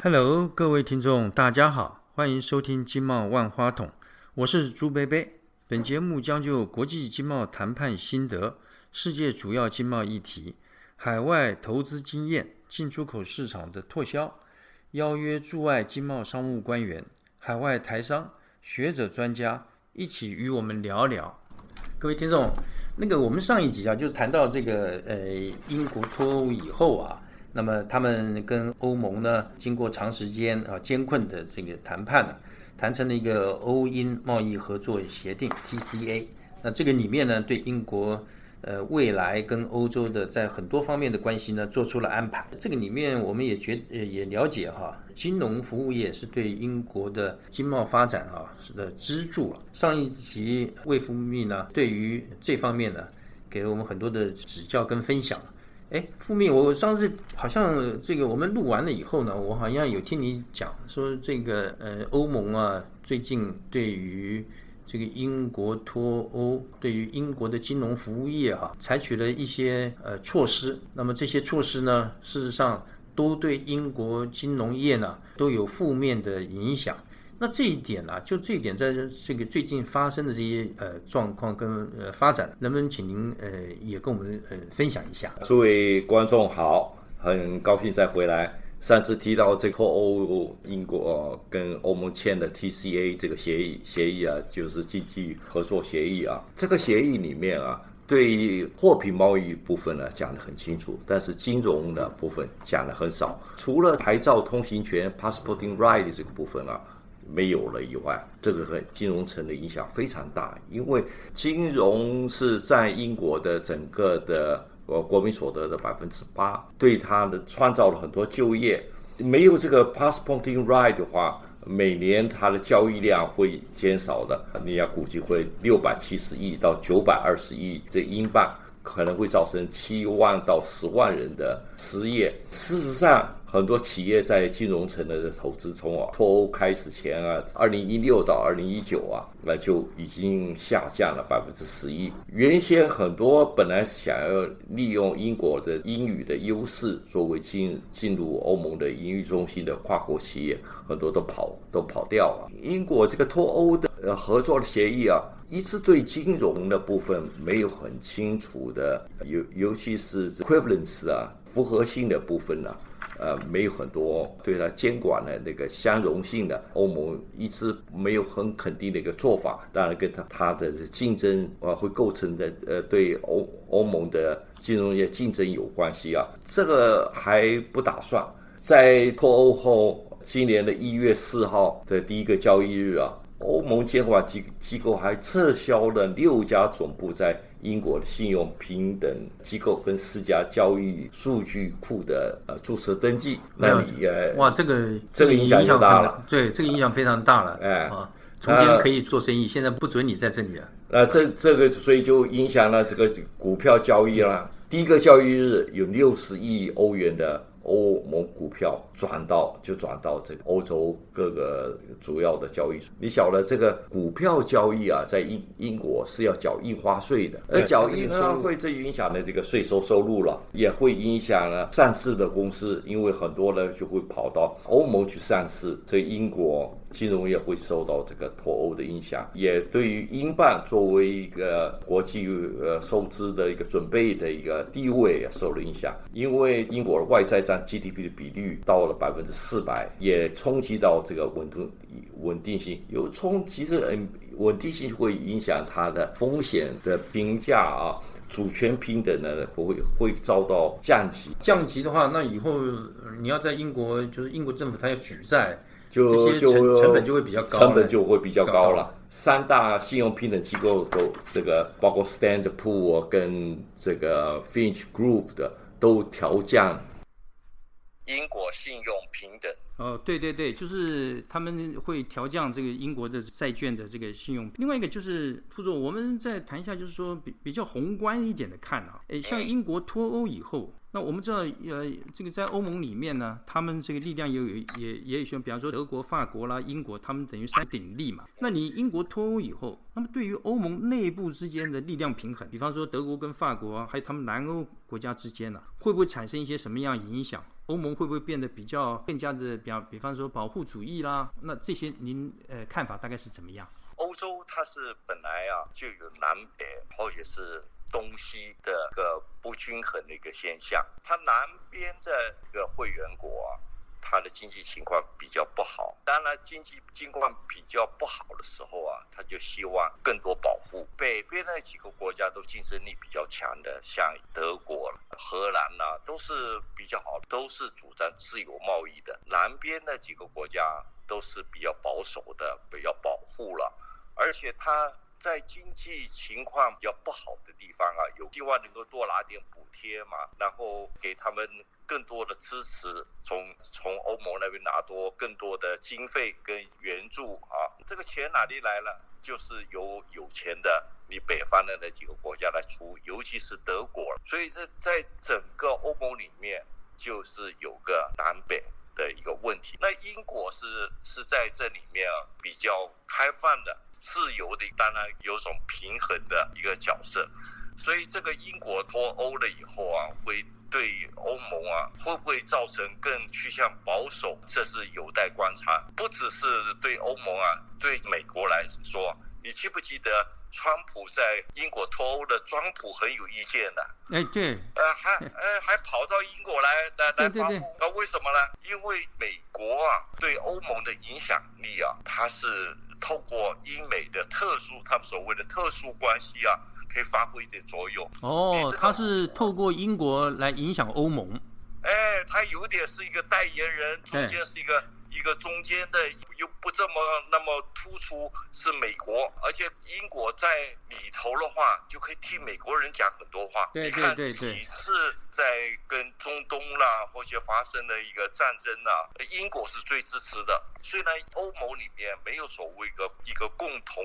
Hello，各位听众，大家好，欢迎收听经贸万花筒，我是朱贝贝。本节目将就国际经贸谈判心得、世界主要经贸议题、海外投资经验、进出口市场的拓销，邀约驻外经贸商务官员、海外台商、学者专家一起与我们聊聊。各位听众，那个我们上一集啊，就谈到这个呃英国脱欧以后啊。那么他们跟欧盟呢，经过长时间啊艰困的这个谈判呢，谈成了一个欧英贸易合作协定 TCA。那这个里面呢，对英国呃未来跟欧洲的在很多方面的关系呢，做出了安排。这个里面我们也觉也了解哈，金融服务业是对英国的经贸发展啊是的支柱。上一集魏福密呢，对于这方面呢，给了我们很多的指教跟分享。哎，副秘，我上次好像这个我们录完了以后呢，我好像有听你讲说这个呃，欧盟啊，最近对于这个英国脱欧，对于英国的金融服务业哈，采取了一些呃措施。那么这些措施呢，事实上都对英国金融业呢都有负面的影响。那这一点呢，就这一点，在这个最近发生的这些呃状况跟呃发展，能不能请您呃也跟我们呃分享一下？诸位观众好，很高兴再回来。上次提到这个欧，英国跟欧盟签的 TCA 这个协议协议啊，就是经济合作协议啊。这个协议里面啊，对于货品贸易部分呢讲得很清楚，但是金融的部分讲得很少。除了牌照通行权 （passporting right） 这个部分啊。没有了以外，这个和金融层的影响非常大，因为金融是占英国的整个的呃国民所得的百分之八，对它的创造了很多就业。没有这个 passporting right 的话，每年它的交易量会减少的，你要估计会六百七十亿到九百二十亿这英镑，可能会造成七万到十万人的失业。事实上。很多企业在金融城的投资从啊脱欧开始前啊，二零一六到二零一九啊，那就已经下降了百分之十一。原先很多本来想要利用英国的英语的优势作为进进入欧盟的英语中心的跨国企业，很多都跑都跑掉了。英国这个脱欧的呃合作的协议啊，一直对金融的部分没有很清楚的，尤尤其是 equivalence 啊，复合性的部分呢。呃，没有很多对它监管的那个相容性的，欧盟一直没有很肯定的一个做法。当然，跟它它的竞争啊，会构成的呃，对欧欧盟的金融业竞争有关系啊。这个还不打算在脱欧后，今年的一月四号的第一个交易日啊，欧盟监管机机构还撤销了六家总部在。英国的信用平等机构跟四家交易数据库的呃注册登记，那你呃哇，这个这个影响就大了，对，这个影响非常大了，哎啊，从前可以做生意，现在不准你在这里了。那这这个所以就影响了这个股票交易了。第一个交易日有六十亿欧元的。欧盟股票转到就转到这个欧洲各个主要的交易所。你晓得这个股票交易啊，在英英国是要缴印花税的，而缴印花税这影响了这个税收收入了，也会影响了上市的公司，因为很多人就会跑到欧盟去上市，所以英国。金融业会受到这个脱欧的影响，也对于英镑作为一个国际呃收支的一个准备的一个地位也受了影响。因为英国的外债占 GDP 的比率到了百分之四百，也冲击到这个稳定稳定性。有冲，其实嗯，稳定性会影响它的风险的评价啊，主权平等呢会会遭到降级。降级的话，那以后你要在英国，就是英国政府它要举债。就就成本就会比较高，成本就会比较高了。三大信用平等机构都这个，包括 Standard Poor 跟这个 Finch Group 的都调降英国信用平等。哦，对对对，就是他们会调降这个英国的债券的这个信用。另外一个就是副总，我们再谈一下，就是说比比较宏观一点的看啊，诶，像英国脱欧以后。那我们知道，呃，这个在欧盟里面呢，他们这个力量也有也也有些，比方说德国、法国啦、英国，他们等于三鼎立嘛。那你英国脱欧以后，那么对于欧盟内部之间的力量平衡，比方说德国跟法国，还有他们南欧国家之间呢，会不会产生一些什么样影响？欧盟会不会变得比较更加的，比方比方说保护主义啦？那这些您呃看法大概是怎么样？欧洲它是本来啊就有南北，或者是。东西的一个不均衡的一个现象，它南边的一个会员国，啊它的经济情况比较不好。当然，经济情况比较不好的时候啊，他就希望更多保护。北边那几个国家都竞争力比较强的，像德国、荷兰呐，都是比较好，都是主张自由贸易的。南边那几个国家都是比较保守的，比较保护了，而且它。在经济情况比较不好的地方啊，有希望能够多拿点补贴嘛，然后给他们更多的支持，从从欧盟那边拿多更多的经费跟援助啊。这个钱哪里来了？就是由有钱的你北方的那几个国家来出，尤其是德国。所以这在整个欧盟里面，就是有个南北的一个问题。那英国是是在这里面比较开放的。自由的，当然有种平衡的一个角色，所以这个英国脱欧了以后啊，会对欧盟啊会不会造成更趋向保守，这是有待观察。不只是对欧盟啊，对美国来说，你记不记得川普在英国脱欧的，川普很有意见的。哎，对，呃，还呃还跑到英国来来来发布，那为什么呢？因为美国啊对欧盟的影响力啊，它是。透过英美的特殊，他们所谓的特殊关系啊，可以发挥一点作用。哦，他是透过英国来影响欧盟。哎，他有点是一个代言人，中间是一个。一个中间的又不这么那么突出是美国，而且英国在里头的话就可以替美国人讲很多话。你看几次在跟中东啦或者发生的一个战争啊，英国是最支持的。虽然欧盟里面没有所谓一个一个共同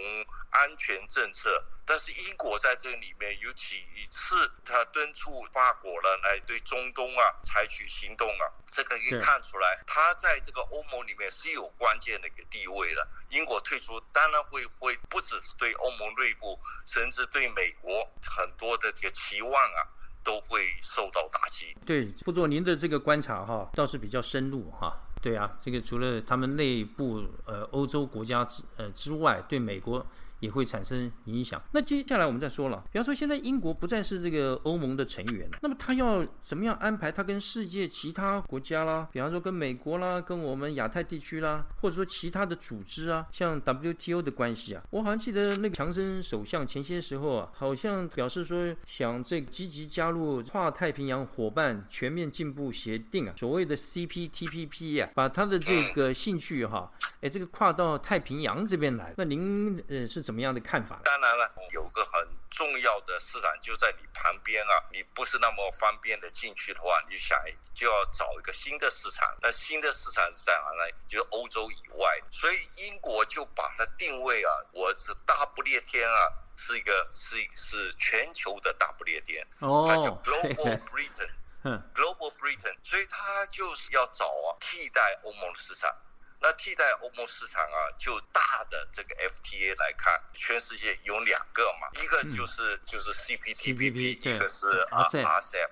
安全政策。但是英国在这里面有几次，他敦促法国呢来对中东啊采取行动啊，这个可以看出来，他在这个欧盟里面是有关键的一个地位的。英国退出，当然会会不只是对欧盟内部，甚至对美国很多的这个期望啊，都会受到打击。对，副座，您的这个观察哈，倒是比较深入哈。对啊，这个除了他们内部呃欧洲国家之呃之外，对美国。也会产生影响。那接下来我们再说了，比方说现在英国不再是这个欧盟的成员，那么他要怎么样安排他跟世界其他国家啦，比方说跟美国啦，跟我们亚太地区啦，或者说其他的组织啊，像 WTO 的关系啊？我好像记得那个强生首相前些时候啊，好像表示说想这积极加入跨太平洋伙伴全面进步协定啊，所谓的 CPTPP 啊，把他的这个兴趣哈，哎，这个跨到太平洋这边来。那您呃是怎？什么样的看法？当然了，有个很重要的市场就在你旁边啊，你不是那么方便的进去的话，你就想就要找一个新的市场。那新的市场是在哪呢？就是欧洲以外。所以英国就把它定位啊，我是大不列颠啊，是一个是是全球的大不列颠。哦，它叫 Global Britain，Global Britain。所以它就是要找啊替代欧盟的市场。那替代欧盟市场啊，就大的这个 FTA 来看，全世界有两个嘛，一个就是就是 CPTPP，一个是 RCEP。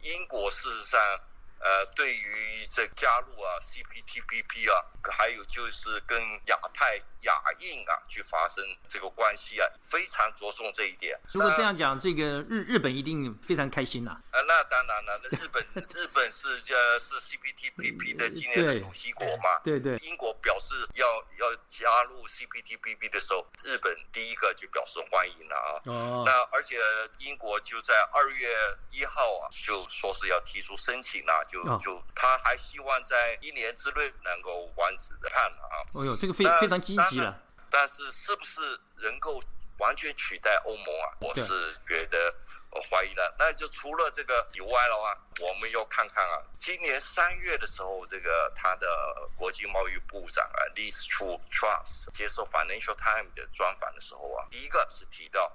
英国事实上。呃，对于这加入啊 CPTPP 啊，还有就是跟亚太、亚印啊去发生这个关系啊，非常着重这一点。如果这样讲，这个日日本一定非常开心呐。啊，那当然了，那日本 日本是呃是 CPTPP 的今年的主席国嘛。对对。英国表示要要加入 CPTPP 的时候，日本第一个就表示欢迎了啊。哦。那而且英国就在二月一号啊，就说是要提出申请了。就就他还希望在一年之内能够完成的看啊。哦呦，这个非非常积极了。但是是不是能够完全取代欧盟啊？我是觉得怀疑了。那就除了这个以外的话，我们要看看啊，今年三月的时候，这个他的国际贸易部长啊，Liz Truss 接受 Financial Times 的专访的时候啊，第一个是提到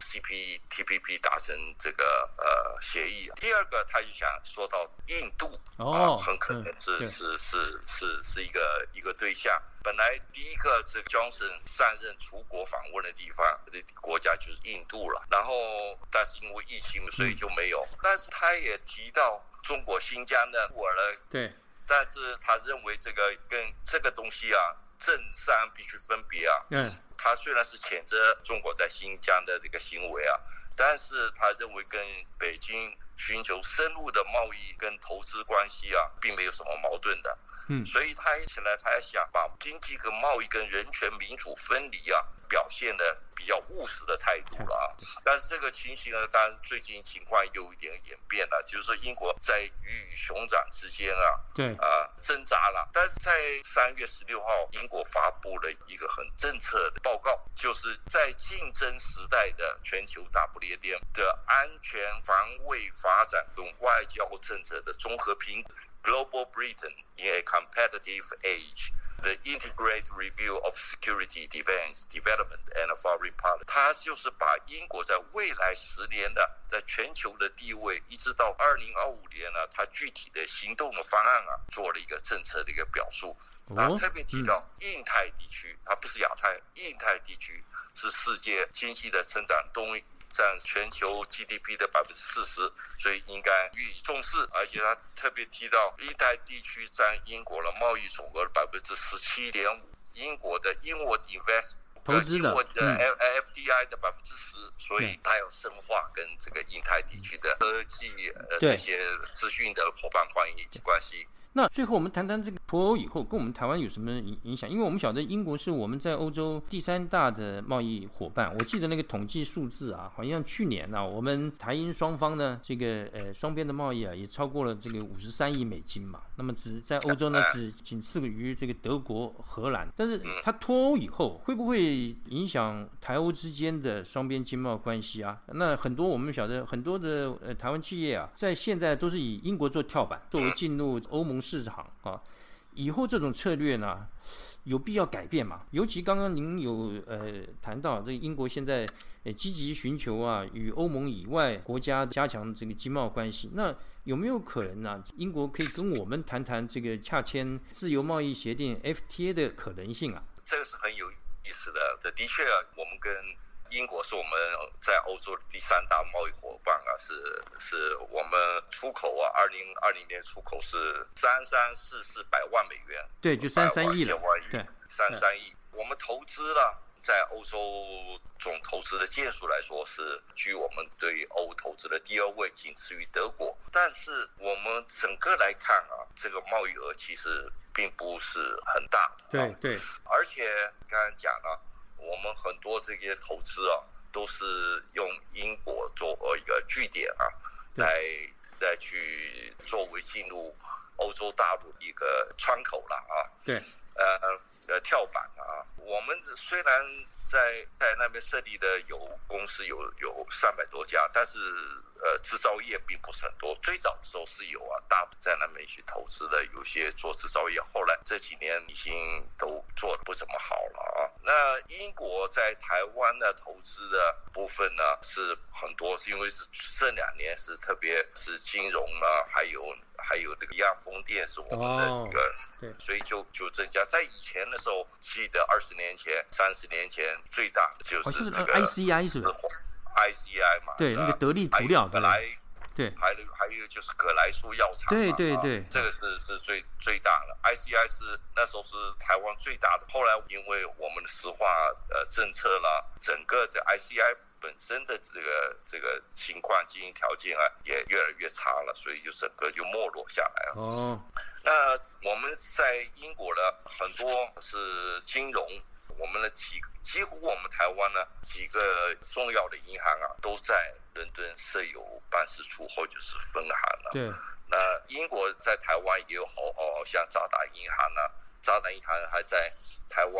CPTPP 达成这个呃协议。第二个，他就想说到印度啊，很可能是是是是是一个一个对象。本来第一个这个 Johnson 上任出国访问的地方的国家就是印度了，然后但是因为疫情，所以就没有。但是他也提到中国新疆的我了，对。但是他认为这个跟这个东西啊，政商必须分别啊。嗯。他虽然是谴责中国在新疆的这个行为啊，但是他认为跟北京寻求深入的贸易跟投资关系啊，并没有什么矛盾的。嗯，所以他一起来，他想把经济跟贸易跟人权民主分离啊，表现的比较务实的态度了啊。但是这个情形呢，当然最近情况有一点演变了，就是说英国在鱼与熊掌之间啊，对啊挣扎了。但是在三月十六号，英国发布了一个很政策的报告，就是在竞争时代的全球大不列颠的安全防卫发展跟外交政策的综合评估。Global Britain in a competitive age, the integrated review of security, defense, development and foreign policy，它就是把英国在未来十年的在全球的地位，一直到二零二五年呢，它具体的行动的方案啊，做了一个政策的一个表述。啊特别提到印太地区，它不是亚太，印太地区是世界经济的成长动力。占全球 GDP 的百分之四十，所以应该予以重视。而且他特别提到，印太地区占英国的贸易总额的百分之十七点五，英国的 Inward Invest 投资的嗯 FDI 的百分之十，所以它要深化跟这个印太地区的科技呃这些资讯的伙伴关系关系。那最后我们谈谈这个脱欧以后跟我们台湾有什么影影响？因为我们晓得英国是我们在欧洲第三大的贸易伙伴。我记得那个统计数字啊，好像去年呢，我们台英双方呢这个呃双边的贸易啊，也超过了这个五十三亿美金嘛。那么只在欧洲呢，只仅次于这个德国、荷兰。但是它脱欧以后，会不会影响台欧之间的双边经贸关系啊？那很多我们晓得很多的呃台湾企业啊，在现在都是以英国做跳板，作为进入欧盟。市场啊，以后这种策略呢，有必要改变嘛？尤其刚刚您有呃谈到，这英国现在呃积极寻求啊，与欧盟以外国家加强这个经贸关系。那有没有可能呢？英国可以跟我们谈谈这个洽签自由贸易协定 FTA 的可能性啊？这个是很有意思的。这的确啊，我们跟英国是我们在欧洲第三大贸易伙伴啊，是是我们出口啊，二零二零年出口是三三四四百万美元，对，就三三亿了，对，三三亿。我们投资了，在欧洲总投资的件数来说，是居我们对欧投资的第二位，仅次于德国。但是我们整个来看啊，这个贸易额其实并不是很大，对对，而且刚才讲了。我们很多这些投资啊，都是用英国作为一个据点啊，来来去作为进入欧洲大陆一个窗口了啊。对，呃呃，跳板啊。我们虽然在在那边设立的有公司有有三百多家，但是。呃，制造业并不是很多。最早的时候是有啊，大在那边去投资的，有些做制造业。后来这几年已经都做的不怎么好了啊。那英国在台湾的投资的部分呢，是很多，是因为是这两年是特别是金融啊，还有还有那个亚风电是我们的这个，对，所以就就增加。在以前的时候，记得二十年前、三十年前最大的就是那个 ICI 是不是？ICI 嘛，对，那个得力涂料，本来对，还有还有就是葛莱素药厂，对对对，这个是是最最大的。ICI 是那时候是台湾最大的，后来因为我们的石化呃政策啦，整个这 ICI 本身的这个这个情况经营条件啊也越来越差了，所以就整个就没落下来了。哦，那我们在英国呢，很多是金融。我们的几几乎我们台湾呢几个重要的银行啊都在伦敦设有办事处或者是分行了。对。那英国在台湾也有好好像渣打银行呢，渣打银行还在台湾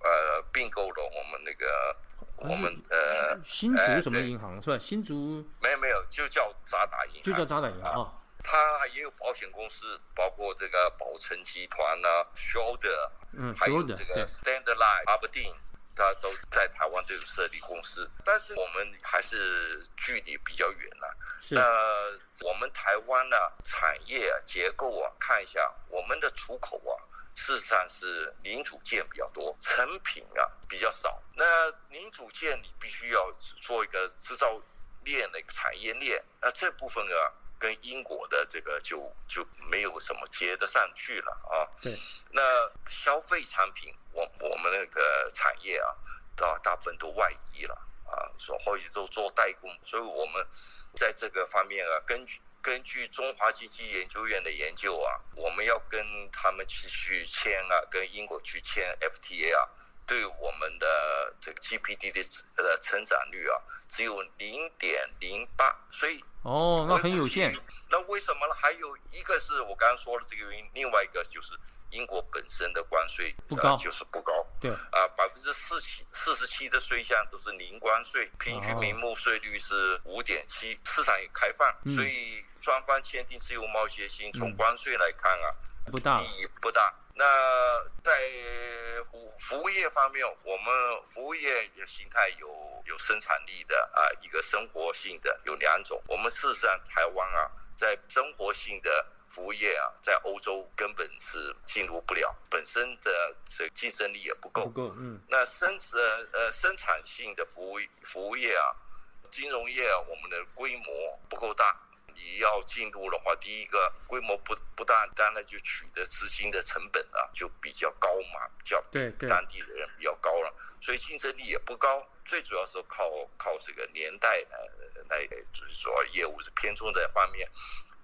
呃并购了我们那个我们呃新竹什么银行是吧？新竹没有没有就叫渣打银行，就叫渣打银行啊。它也有保险公司，包括这个宝诚集团啊，Shoulder。嗯，还有这个 Standard Life、Aberdeen，它都在台湾都有设立公司，但是我们还是距离比较远了。是那我们台湾呢，产业啊结构啊，看一下我们的出口啊，事实上是零组件比较多，成品啊比较少。那零组件你必须要做一个制造链的一个产业链，那这部分啊，跟英国的这个就就没有什么接得上去了啊。对，那消费产品，我我们那个产业啊，大大部分都外移了啊，所或者都做代工，所以我们在这个方面啊，根据根据中华经济研究院的研究啊，我们要跟他们去去签啊，跟英国去签 FTA 啊，对我们的这个 GPD 的呃成长率啊，只有零点零八，所以哦，那很有限。那为什么呢？还有一个是我刚刚说的这个原因，另外一个就是英国本身的关税不高呃、就是不高。对，啊，百分之四七四十七的税项都是零关税，平均哦名目税率是五点七，市场也开放，嗯所以双方签订自由贸易协定，从嗯关税来看啊，不大意义不大。那在服服务业方面，我们服务业的形态有有生产力的啊，一个生活性的有两种。我们事实上台湾啊，在生活性的服务业啊，在欧洲根本是进入不了，本身的这竞争力也不够不。够，嗯，那生呃呃生产性的服务服务业啊，金融业啊，我们的规模不够大。你要进入的话，第一个规模不不大，当然就取得资金的成本啊就比较高嘛，比较对对当地的人比较高了，所以竞争力也不高。最主要是靠靠这个年代来来就是主要业务是偏重在方面。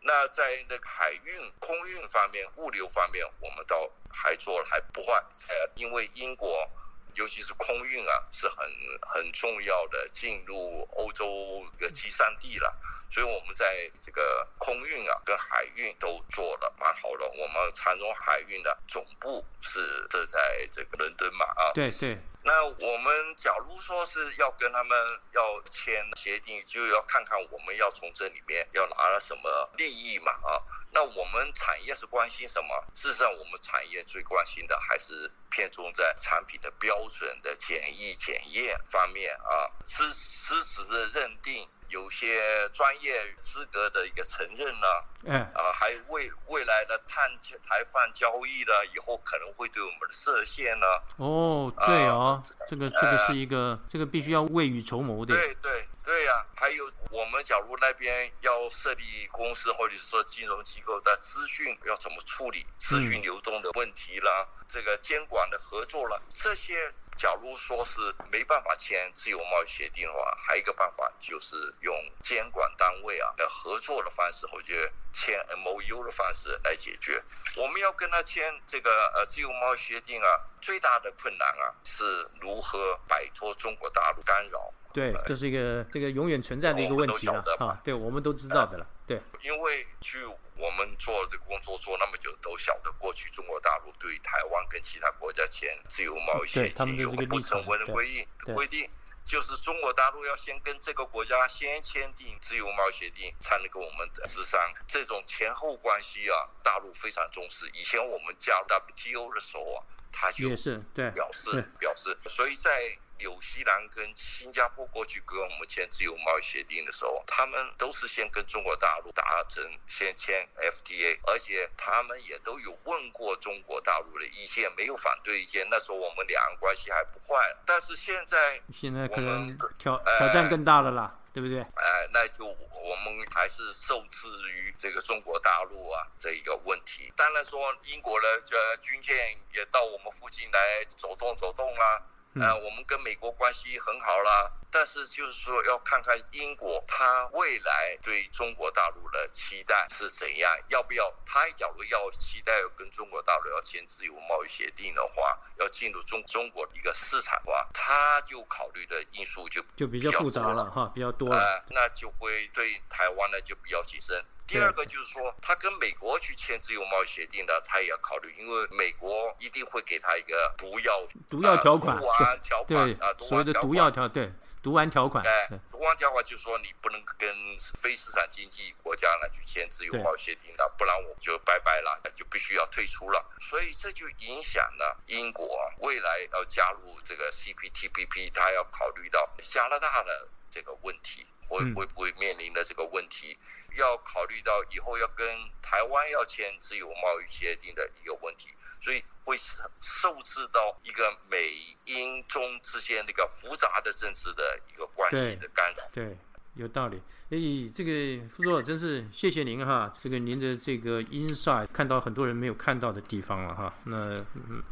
那在那个海运、空运方面、物流方面，我们倒还做了还不坏。呃，因为英国，尤其是空运啊，是很很重要的进入欧洲的集散地了。所以我们在这个空运啊跟海运都做了蛮好的。我们长荣海运的总部是设在这个伦敦嘛啊，对对，那我们假如说是要跟他们要签协定，就要看看我们要从这里面要拿了什么利益嘛啊。那我们产业是关心什么？事实上，我们产业最关心的还是偏重在产品的标准的检疫检验方面啊，支支持的认定。有些专业资格的一个承认呢、嗯，啊，还有未未来的碳排放交易呢，以后可能会对我们的设限呢，哦，对哦，这个这个是一个，这个必须要未雨绸缪的，对对对呀、还有我们假如那边要设立公司或者是说金融机构的资讯要怎么处理资讯流动的问题啦，这个监管的合作了，这些假如说是没办法签自由贸易协定的话，还有一个办法就是用监管单位啊的合作的方式，或者签 M O U 的方式来解决。我们要跟他签这个呃自由贸易协定啊，最大的困难啊是如何摆脱中国大陆干扰。对，这是一个这个永远存在的一个问题啊，对，我们都知道的了，对，因为据我们做这个工作做那么久，都晓得过去中国大陆对台湾跟其他国家签自由贸易协对他们定有个不成文的对规定对规定。就是中国大陆要先跟这个国家先签订自由贸易协定，才能跟我们的资商这种前后关系啊，大陆非常重视。以前我们加入 WTO 的时候啊，他就也是对，表示表示，所以在纽西兰跟新加坡过去跟我们签自由贸易协定的时候，他们都是先跟中国大陆达成先签 FTA，而且他们也都有问过中国大陆的意见，没有反对意见。那时候我们两岸关系还不坏，但是现在现在可我能们挑呃挑战更大了啦，对不对？呃，那就我们还是受制于这个中国大陆啊这一个问题。当然说，英国的这军舰也到我们附近来走动走动啦、呃，我们跟美国关系很好啦。但是就是说，要看看英国它未来对中国大陆的期待是怎样，要不要？它假如要期待跟中国大陆要签自由贸易协定的话，要进入中中国的一个市场的话，它就考虑的因素就就比较复杂了哈，比较多了，呃，那就会对台湾呢就比较谨慎。第二个就是说，他跟美国去签自由贸易协定的，他也要考虑，因为美国一定会给他一个毒药毒药条款呃毒丸条款对啊，，毒所谓的丸条款。毒药条，对，读完条款。哎，读完条款就是说你不能跟非市场经济国家呢去签自由贸易协定的，不然我就拜拜了，就必须要退出了。所以这就影响了英国未来要加入这个 CPTPP，他要考虑到加拿大的这个问题，会会不会面临的这个问题，要考虑到以后要跟台湾要签自由贸易协定的一个问题，所以会受制到一个美英中之间那个复杂的政治的一个关系的干扰。对，有道理。哎，这个副座真是谢谢您哈，这个您的这个 insight 看到很多人没有看到的地方了哈。那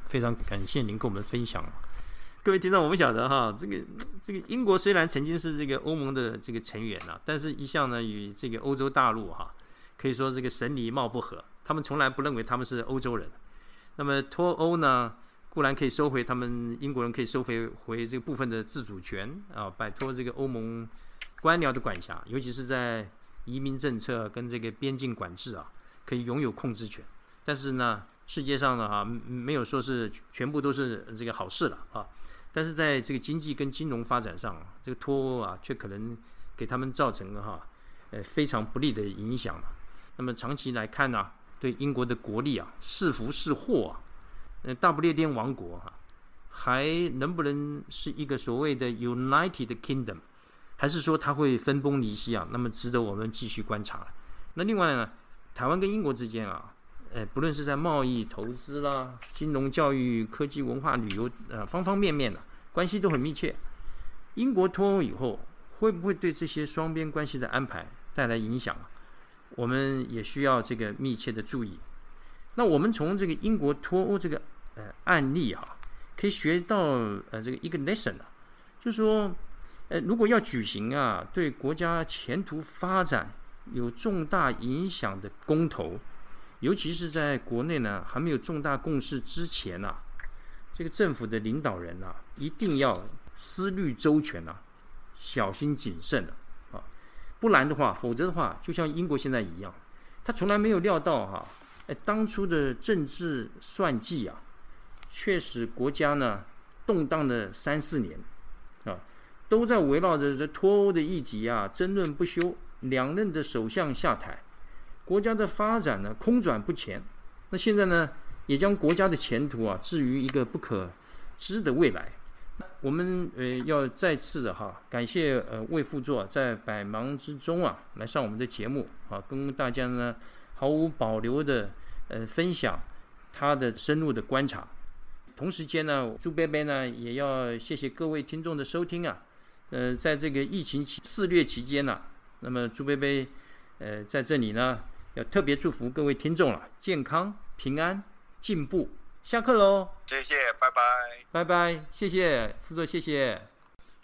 非常感谢您跟我们分享。各位听众，我们晓得哈，这个 这个英国虽然曾经是这个欧盟的这个成员呐，但是一向呢与这个欧洲大陆哈，可以说这个神离貌不合。他们从来不认为他们是欧洲人。那么脱欧呢，固然可以收回他们英国人可以收回回这个部分的自主权啊，摆脱这个欧盟官僚的管辖，尤其是在移民政策跟这个边境管制啊，可以拥有控制权。但是呢，世界上呢哈，没有说是全部都是这个好事了啊。但是在这个经济跟金融发展上，这个脱欧啊，却可能给他们造成了哈，呃非常不利的影响那么长期来看呢，对英国的国力啊，是福是祸啊？呃，大不列颠王国哈，还能不能是一个所谓的 United Kingdom，还是说它会分崩离析啊？那么值得我们继续观察。那另外呢，台湾跟英国之间啊。呃，不论是在贸易、投资啦、金融、教育、科技、文化、旅游，呃，方方面面的关系都很密切。英国脱欧以后，会不会对这些双边关系的安排带来影响？我们也需要这个密切的注意。那我们从这个英国脱欧这个呃案例啊，可以学到呃这个一个 lesson 啊，就是说，呃，如果要举行啊对国家前途发展有重大影响的公投。尤其是在国内呢，还没有重大共识之前呐，这个政府的领导人呐，一定要思虑周全呐，小心谨慎的啊，不然的话，否则的话，就像英国现在一样，他从来没有料到哈，哎，当初的政治算计啊，确实国家呢动荡了三四年啊，都在围绕着这脱欧的议题啊争论不休，两任的首相下台。国家的发展呢空转不前，那现在呢也将国家的前途啊置于一个不可知的未来。我们呃要再次的哈感谢呃魏副座在百忙之中啊来上我们的节目啊，跟大家呢毫无保留的呃分享他的深入的观察。同时间呢，朱贝贝呢也要谢谢各位听众的收听啊。呃，在这个疫情期肆虐期间呢，那么朱贝贝呃在这里呢。要特别祝福各位听众了，健康、平安、进步。下课喽，谢谢，拜拜，拜拜，谢谢，副座，谢谢。